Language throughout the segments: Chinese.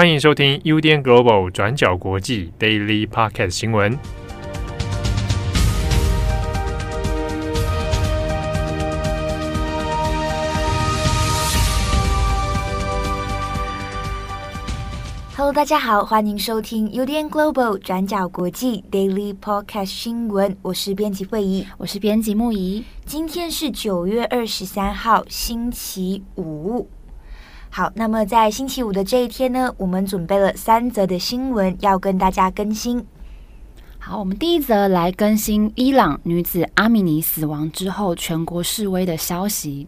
欢迎收听 UDN Global 转角国际 Daily Podcast 新闻。Hello，大家好，欢迎收听 UDN Global 转角国际 Daily Podcast 新闻。我是编辑会议，我是编辑木仪。今天是九月二十三号，星期五。好，那么在星期五的这一天呢，我们准备了三则的新闻要跟大家更新。好，我们第一则来更新伊朗女子阿米尼死亡之后全国示威的消息。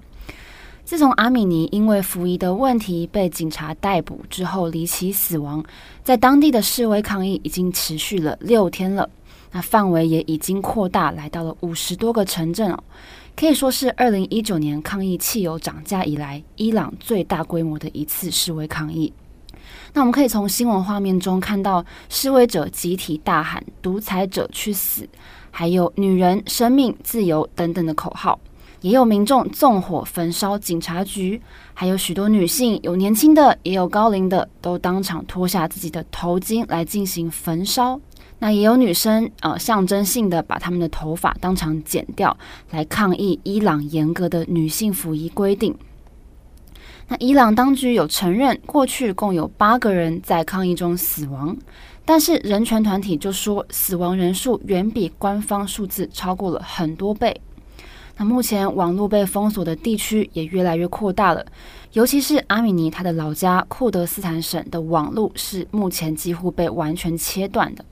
自从阿米尼因为服仪的问题被警察逮捕之后离奇死亡，在当地的示威抗议已经持续了六天了，那范围也已经扩大，来到了五十多个城镇哦。可以说是二零一九年抗议汽油涨价以来，伊朗最大规模的一次示威抗议。那我们可以从新闻画面中看到，示威者集体大喊“独裁者去死”，还有“女人、生命、自由”等等的口号。也有民众纵火焚烧警察局，还有许多女性，有年轻的，也有高龄的，都当场脱下自己的头巾来进行焚烧。那也有女生，呃，象征性的把她们的头发当场剪掉，来抗议伊朗严格的女性服仪规定。那伊朗当局有承认，过去共有八个人在抗议中死亡，但是人权团体就说，死亡人数远比官方数字超过了很多倍。那目前网络被封锁的地区也越来越扩大了，尤其是阿米尼他的老家库德斯坦省的网络是目前几乎被完全切断的。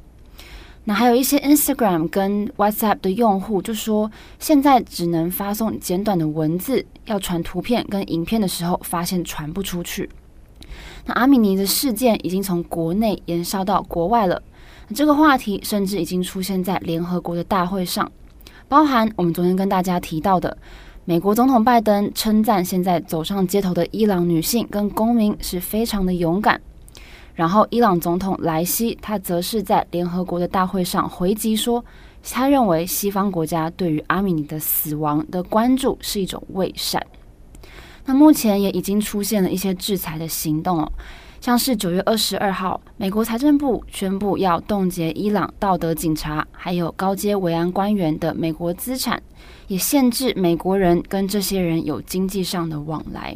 那还有一些 Instagram 跟 WhatsApp 的用户就说，现在只能发送简短的文字，要传图片跟影片的时候，发现传不出去。那阿米尼的事件已经从国内延烧到国外了，这个话题甚至已经出现在联合国的大会上，包含我们昨天跟大家提到的，美国总统拜登称赞现在走上街头的伊朗女性跟公民是非常的勇敢。然后，伊朗总统莱希他则是在联合国的大会上回击说，他认为西方国家对于阿米尼的死亡的关注是一种伪善。那目前也已经出现了一些制裁的行动哦，像是九月二十二号，美国财政部宣布要冻结伊朗道德警察还有高阶维安官员的美国资产，也限制美国人跟这些人有经济上的往来。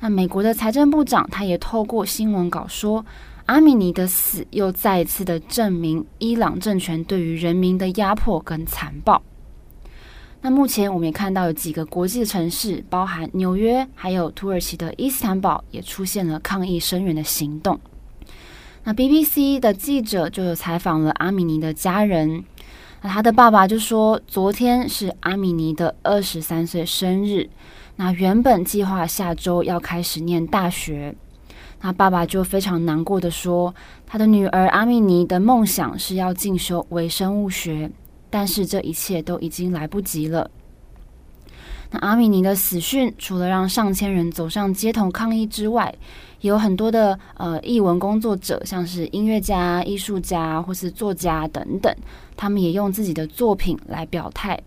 那美国的财政部长他也透过新闻稿说，阿米尼的死又再一次的证明伊朗政权对于人民的压迫跟残暴。那目前我们也看到有几个国际城市，包含纽约，还有土耳其的伊斯坦堡，也出现了抗议声援的行动。那 BBC 的记者就有采访了阿米尼的家人，那他的爸爸就说，昨天是阿米尼的二十三岁生日。那原本计划下周要开始念大学，那爸爸就非常难过的说，他的女儿阿米尼的梦想是要进修微生物学，但是这一切都已经来不及了。那阿米尼的死讯，除了让上千人走上街头抗议之外，也有很多的呃艺文工作者，像是音乐家、艺术家或是作家等等，他们也用自己的作品来表态。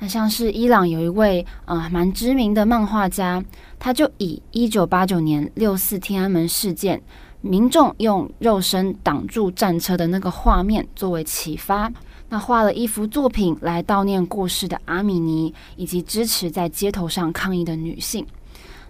那像是伊朗有一位呃蛮知名的漫画家，他就以一九八九年六四天安门事件，民众用肉身挡住战车的那个画面作为启发，那画了一幅作品来悼念过世的阿米尼，以及支持在街头上抗议的女性。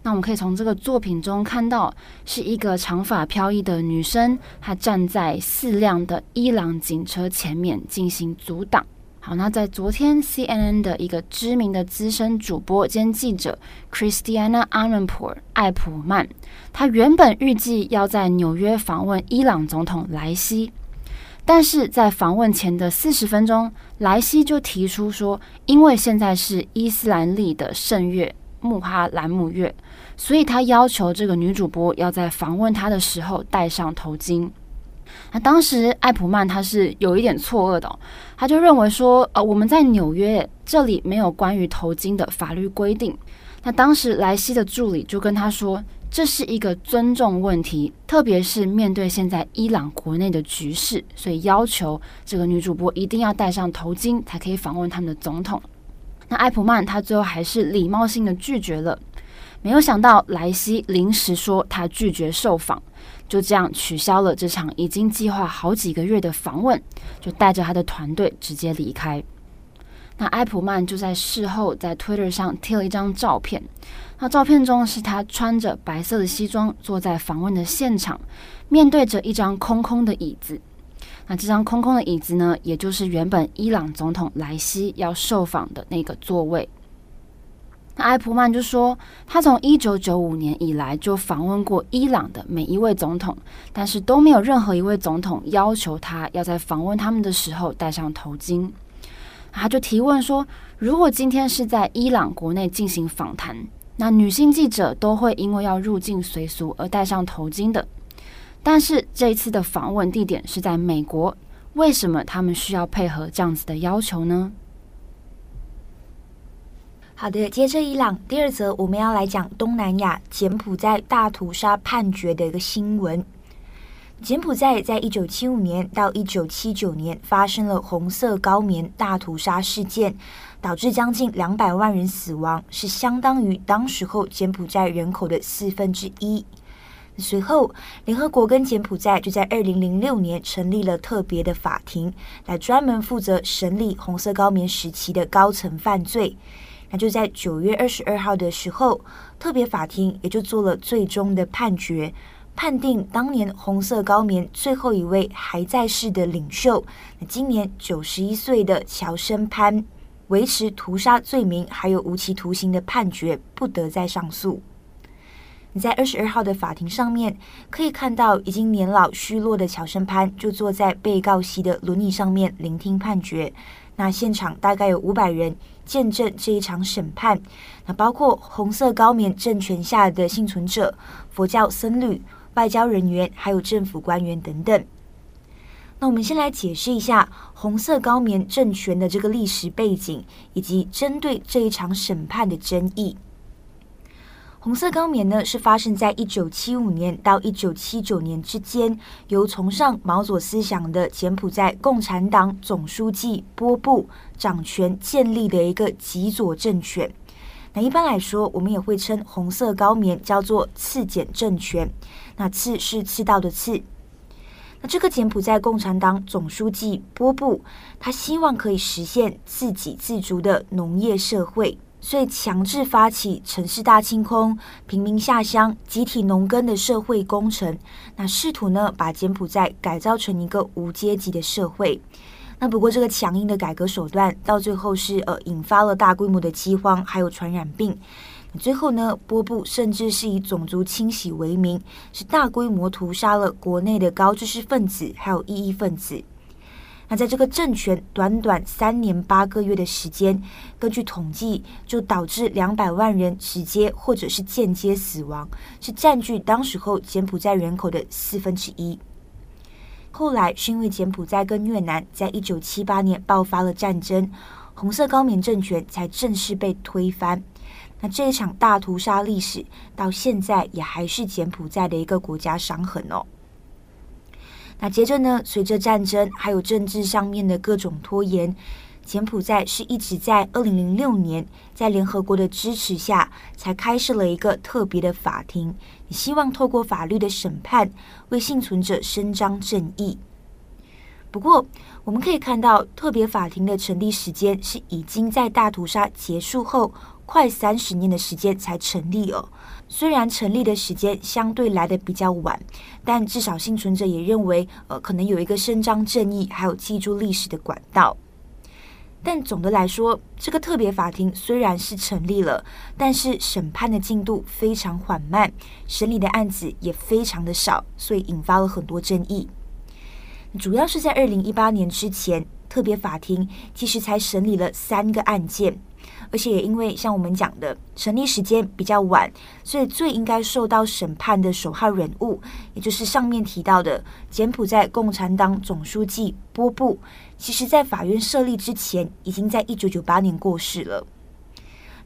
那我们可以从这个作品中看到，是一个长发飘逸的女生，她站在四辆的伊朗警车前面进行阻挡。好，那在昨天，CNN 的一个知名的资深主播兼记者 Christiana Amanpour 艾普曼，他原本预计要在纽约访问伊朗总统莱希，但是在访问前的四十分钟，莱希就提出说，因为现在是伊斯兰历的圣月穆哈兰姆月，所以他要求这个女主播要在访问他的时候戴上头巾。那当时艾普曼他是有一点错愕的哦，他就认为说，呃，我们在纽约这里没有关于头巾的法律规定。那当时莱西的助理就跟他说，这是一个尊重问题，特别是面对现在伊朗国内的局势，所以要求这个女主播一定要戴上头巾才可以访问他们的总统。那艾普曼他最后还是礼貌性的拒绝了。没有想到莱西临时说他拒绝受访。就这样取消了这场已经计划好几个月的访问，就带着他的团队直接离开。那埃普曼就在事后在 Twitter 上贴了一张照片，那照片中是他穿着白色的西装，坐在访问的现场，面对着一张空空的椅子。那这张空空的椅子呢，也就是原本伊朗总统莱西要受访的那个座位。那埃普曼就说，他从一九九五年以来就访问过伊朗的每一位总统，但是都没有任何一位总统要求他要在访问他们的时候戴上头巾。他就提问说：“如果今天是在伊朗国内进行访谈，那女性记者都会因为要入境随俗而戴上头巾的。但是这一次的访问地点是在美国，为什么他们需要配合这样子的要求呢？”好的，接着伊朗第二则，我们要来讲东南亚柬埔寨大屠杀判决的一个新闻。柬埔寨在一九七五年到一九七九年发生了红色高棉大屠杀事件，导致将近两百万人死亡，是相当于当时候柬埔寨人口的四分之一。随后，联合国跟柬埔寨就在二零零六年成立了特别的法庭，来专门负责审理红色高棉时期的高层犯罪。那就在九月二十二号的时候，特别法庭也就做了最终的判决。判定当年红色高棉最后一位还在世的领袖，那今年九十一岁的乔生潘，维持屠杀罪名还有无期徒刑的判决，不得再上诉。你在二十二号的法庭上面可以看到，已经年老虚弱的乔生潘就坐在被告席的轮椅上面聆听判决。那现场大概有五百人见证这一场审判，那包括红色高棉政权下的幸存者、佛教僧侣。外交人员还有政府官员等等。那我们先来解释一下红色高棉政权的这个历史背景，以及针对这一场审判的争议。红色高棉呢，是发生在一九七五年到一九七九年之间，由崇尚毛左思想的柬埔寨共产党总书记波布掌权建立的一个极左政权。那一般来说，我们也会称红色高棉叫做刺检政权。那刺是刺刀的刺。那这个柬埔寨共产党总书记波布，他希望可以实现自给自足的农业社会，所以强制发起城市大清空、平民下乡、集体农耕的社会工程。那试图呢，把柬埔寨改造成一个无阶级的社会。那不过这个强硬的改革手段，到最后是呃引发了大规模的饥荒，还有传染病。最后呢，波布甚至是以种族清洗为名，是大规模屠杀了国内的高知识分子还有异议分子。那在这个政权短短三年八个月的时间，根据统计，就导致两百万人直接或者是间接死亡，是占据当时候柬埔寨人口的四分之一。后来是因为柬埔寨跟越南在一九七八年爆发了战争，红色高棉政权才正式被推翻。那这一场大屠杀历史到现在也还是柬埔寨的一个国家伤痕哦。那接着呢，随着战争还有政治上面的各种拖延，柬埔寨是一直在二零零六年在联合国的支持下，才开设了一个特别的法庭，希望透过法律的审判为幸存者伸张正义。不过，我们可以看到，特别法庭的成立时间是已经在大屠杀结束后。快三十年的时间才成立哦，虽然成立的时间相对来得比较晚，但至少幸存者也认为，呃，可能有一个伸张正义还有记住历史的管道。但总的来说，这个特别法庭虽然是成立了，但是审判的进度非常缓慢，审理的案子也非常的少，所以引发了很多争议。主要是在二零一八年之前，特别法庭其实才审理了三个案件。而且也因为像我们讲的成立时间比较晚，所以最应该受到审判的首号人物，也就是上面提到的柬埔寨共产党总书记波布，其实在法院设立之前，已经在一九九八年过世了。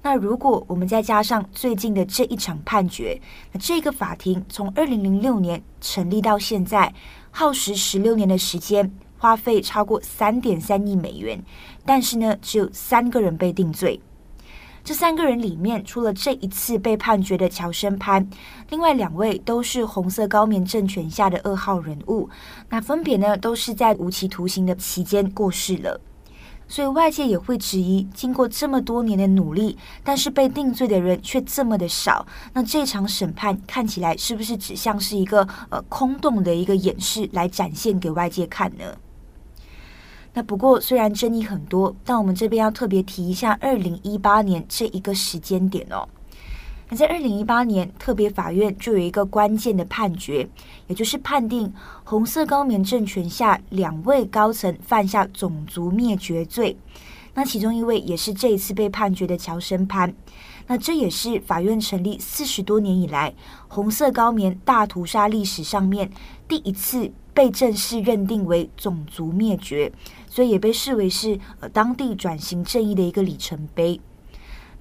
那如果我们再加上最近的这一场判决，那这个法庭从二零零六年成立到现在，耗时十六年的时间。花费超过三点三亿美元，但是呢，只有三个人被定罪。这三个人里面，除了这一次被判决的乔生潘，另外两位都是红色高棉政权下的二号人物。那分别呢，都是在无期徒刑的期间过世了。所以外界也会质疑，经过这么多年的努力，但是被定罪的人却这么的少。那这场审判看起来是不是只像是一个呃空洞的一个演示，来展现给外界看呢？那不过，虽然争议很多，但我们这边要特别提一下二零一八年这一个时间点哦。那在二零一八年，特别法院就有一个关键的判决，也就是判定红色高棉政权下两位高层犯下种族灭绝罪。那其中一位也是这一次被判决的乔生潘。那这也是法院成立四十多年以来，红色高棉大屠杀历史上面第一次被正式认定为种族灭绝。所以也被视为是呃当地转型正义的一个里程碑。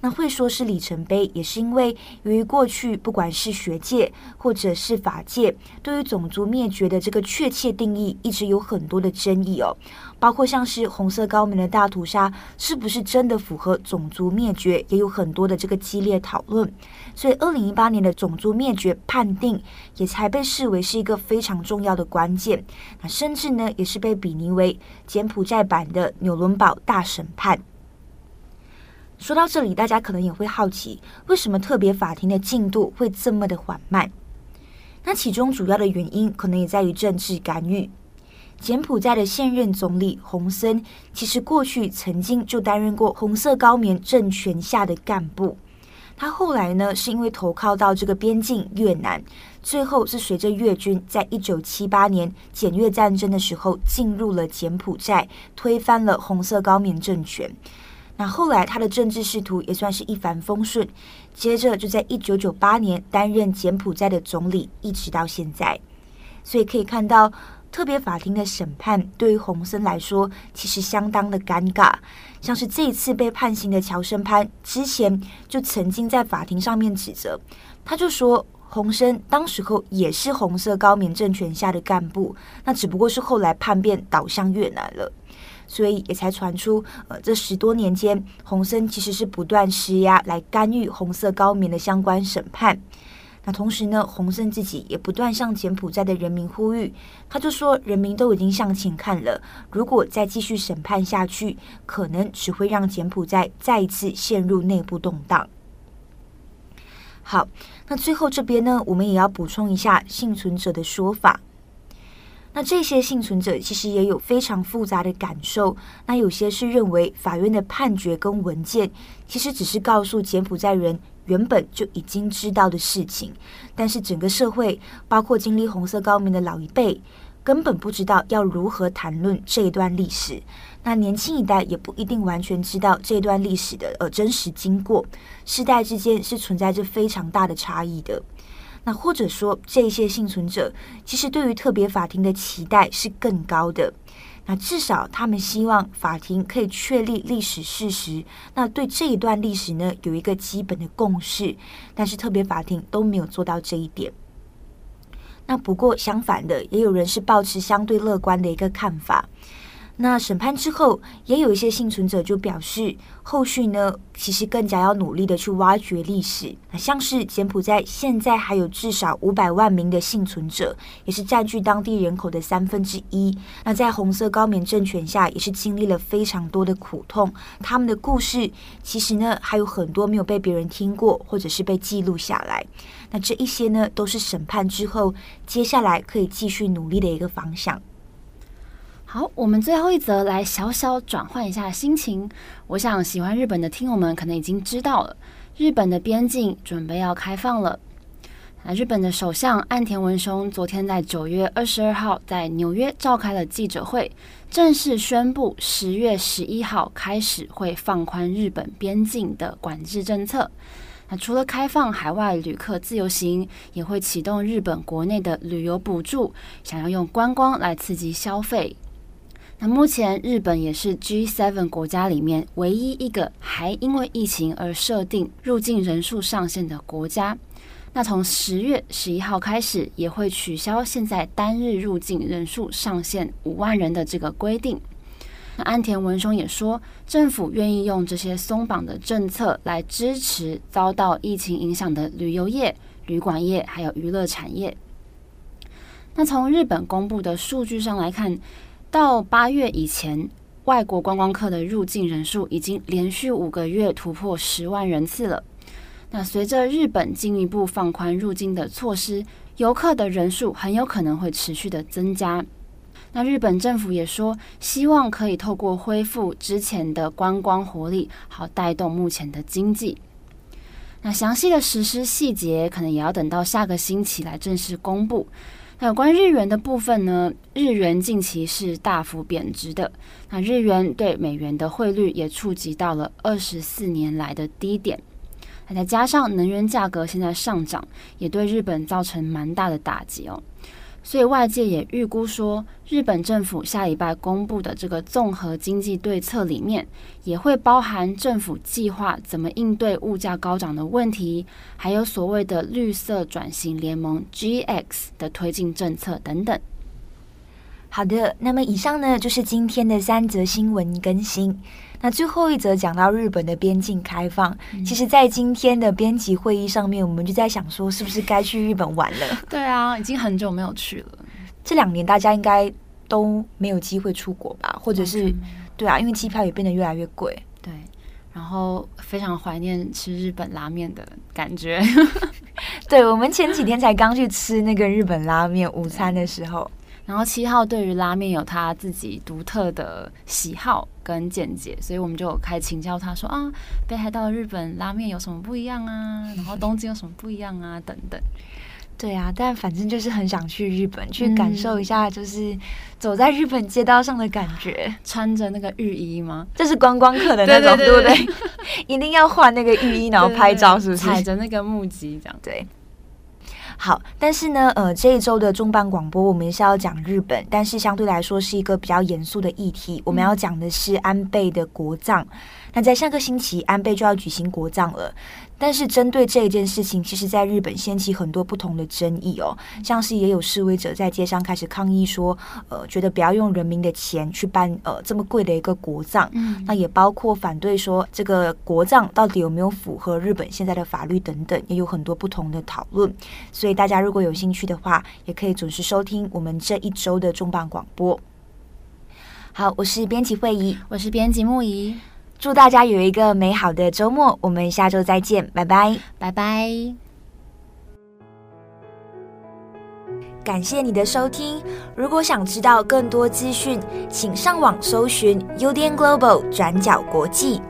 那会说是里程碑，也是因为由于过去不管是学界或者是法界，对于种族灭绝的这个确切定义一直有很多的争议哦。包括像是红色高棉的大屠杀是不是真的符合种族灭绝，也有很多的这个激烈讨论。所以，二零一八年的种族灭绝判定也才被视为是一个非常重要的关键。那甚至呢，也是被比拟为柬埔寨版的纽伦堡大审判。说到这里，大家可能也会好奇，为什么特别法庭的进度会这么的缓慢？那其中主要的原因可能也在于政治干预。柬埔寨的现任总理洪森，其实过去曾经就担任过红色高棉政权下的干部。他后来呢，是因为投靠到这个边境越南，最后是随着越军在一九七八年柬越战争的时候进入了柬埔寨，推翻了红色高棉政权。那后来，他的政治仕途也算是一帆风顺。接着，就在一九九八年担任柬埔寨的总理，一直到现在。所以可以看到，特别法庭的审判对于洪森来说，其实相当的尴尬。像是这一次被判刑的乔生潘，之前就曾经在法庭上面指责，他就说，洪森当时候也是红色高棉政权下的干部，那只不过是后来叛变倒向越南了。所以也才传出，呃，这十多年间，洪森其实是不断施压来干预红色高棉的相关审判。那同时呢，洪森自己也不断向柬埔寨的人民呼吁，他就说，人民都已经向前看了，如果再继续审判下去，可能只会让柬埔寨再一次陷入内部动荡。好，那最后这边呢，我们也要补充一下幸存者的说法。那这些幸存者其实也有非常复杂的感受。那有些是认为法院的判决跟文件其实只是告诉柬埔寨人原本就已经知道的事情，但是整个社会，包括经历红色高棉的老一辈，根本不知道要如何谈论这一段历史。那年轻一代也不一定完全知道这段历史的呃真实经过，世代之间是存在着非常大的差异的。那或者说，这些幸存者其实对于特别法庭的期待是更高的。那至少他们希望法庭可以确立历史事实，那对这一段历史呢，有一个基本的共识。但是特别法庭都没有做到这一点。那不过相反的，也有人是保持相对乐观的一个看法。那审判之后，也有一些幸存者就表示，后续呢，其实更加要努力的去挖掘历史。那像是柬埔寨现在还有至少五百万名的幸存者，也是占据当地人口的三分之一。那在红色高棉政权下，也是经历了非常多的苦痛。他们的故事其实呢，还有很多没有被别人听过，或者是被记录下来。那这一些呢，都是审判之后接下来可以继续努力的一个方向。好，我们最后一则来小小转换一下心情。我想喜欢日本的听友们可能已经知道了，日本的边境准备要开放了。那日本的首相岸田文雄昨天在九月二十二号在纽约召开了记者会，正式宣布十月十一号开始会放宽日本边境的管制政策。那除了开放海外旅客自由行，也会启动日本国内的旅游补助，想要用观光来刺激消费。那目前，日本也是 G7 国家里面唯一一个还因为疫情而设定入境人数上限的国家。那从十月十一号开始，也会取消现在单日入境人数上限五万人的这个规定。那安田文雄也说，政府愿意用这些松绑的政策来支持遭到疫情影响的旅游业、旅馆业还有娱乐产业。那从日本公布的数据上来看，到八月以前，外国观光客的入境人数已经连续五个月突破十万人次了。那随着日本进一步放宽入境的措施，游客的人数很有可能会持续的增加。那日本政府也说，希望可以透过恢复之前的观光活力，好带动目前的经济。那详细的实施细节，可能也要等到下个星期来正式公布。那有关日元的部分呢？日元近期是大幅贬值的，那日元对美元的汇率也触及到了二十四年来的低点。那再加上能源价格现在上涨，也对日本造成蛮大的打击哦。所以外界也预估说，日本政府下礼拜公布的这个综合经济对策里面，也会包含政府计划怎么应对物价高涨的问题，还有所谓的绿色转型联盟 GX 的推进政策等等。好的，那么以上呢就是今天的三则新闻更新。那最后一则讲到日本的边境开放，嗯、其实，在今天的编辑会议上面，我们就在想说，是不是该去日本玩了？对啊，已经很久没有去了。这两年大家应该都没有机会出国吧？或者是，对啊，因为机票也变得越来越贵。对，然后非常怀念吃日本拉面的感觉。对，我们前几天才刚去吃那个日本拉面午餐的时候。然后七号对于拉面有他自己独特的喜好跟见解，所以我们就开始请教他说啊，北海道日本拉面有什么不一样啊？然后东京有什么不一样啊？等等。对啊，但反正就是很想去日本，去感受一下，就是走在日本街道上的感觉。穿着那个浴衣吗？这是观光客的那种，对不对？一定要换那个浴衣，然后拍照，是不是？踩着那个木屐这样。对。好，但是呢，呃，这一周的重磅广播我们是要讲日本，但是相对来说是一个比较严肃的议题。我们要讲的是安倍的国葬。那在上个星期，安倍就要举行国葬了。但是针对这一件事情，其实在日本掀起很多不同的争议哦，像是也有示威者在街上开始抗议说，呃，觉得不要用人民的钱去办呃这么贵的一个国葬。嗯，那也包括反对说这个国葬到底有没有符合日本现在的法律等等，也有很多不同的讨论。所以大家如果有兴趣的话，也可以准时收听我们这一周的重磅广播。好，我是编辑惠仪，我是编辑木仪。祝大家有一个美好的周末，我们下周再见，拜拜，拜拜。感谢你的收听，如果想知道更多资讯，请上网搜寻 UDN Global 转角国际。